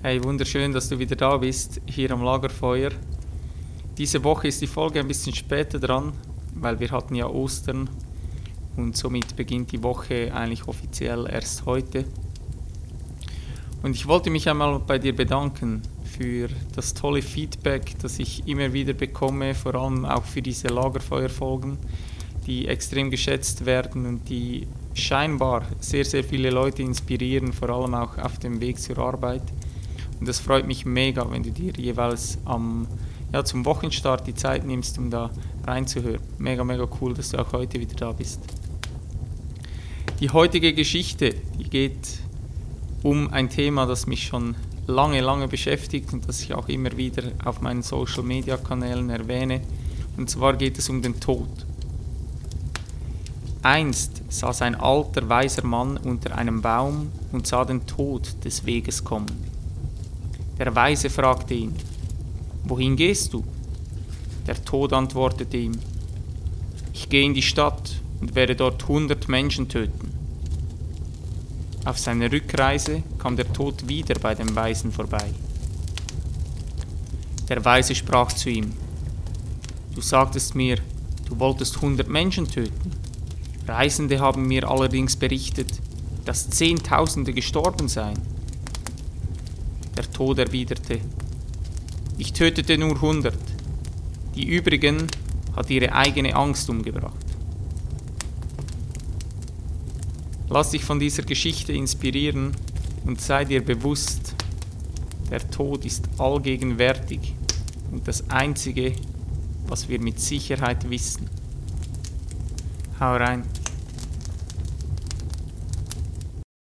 Hey, wunderschön, dass du wieder da bist, hier am Lagerfeuer. Diese Woche ist die Folge ein bisschen später dran, weil wir hatten ja Ostern und somit beginnt die Woche eigentlich offiziell erst heute. Und ich wollte mich einmal bei dir bedanken für das tolle Feedback, das ich immer wieder bekomme, vor allem auch für diese Lagerfeuerfolgen, die extrem geschätzt werden und die scheinbar sehr, sehr viele Leute inspirieren, vor allem auch auf dem Weg zur Arbeit. Und das freut mich mega, wenn du dir jeweils am, ja, zum Wochenstart die Zeit nimmst, um da reinzuhören. Mega, mega cool, dass du auch heute wieder da bist. Die heutige Geschichte, die geht um ein Thema, das mich schon lange, lange beschäftigt und das ich auch immer wieder auf meinen Social-Media-Kanälen erwähne. Und zwar geht es um den Tod. Einst saß ein alter, weiser Mann unter einem Baum und sah den Tod des Weges kommen. Der Weise fragte ihn, Wohin gehst du? Der Tod antwortete ihm, Ich gehe in die Stadt und werde dort hundert Menschen töten. Auf seiner Rückreise kam der Tod wieder bei dem Weisen vorbei. Der Weise sprach zu ihm, Du sagtest mir, du wolltest hundert Menschen töten. Reisende haben mir allerdings berichtet, dass Zehntausende gestorben seien. Der Tod erwiderte, ich tötete nur hundert, die übrigen hat ihre eigene Angst umgebracht. Lass dich von dieser Geschichte inspirieren und sei dir bewusst, der Tod ist allgegenwärtig und das Einzige, was wir mit Sicherheit wissen. Hau rein.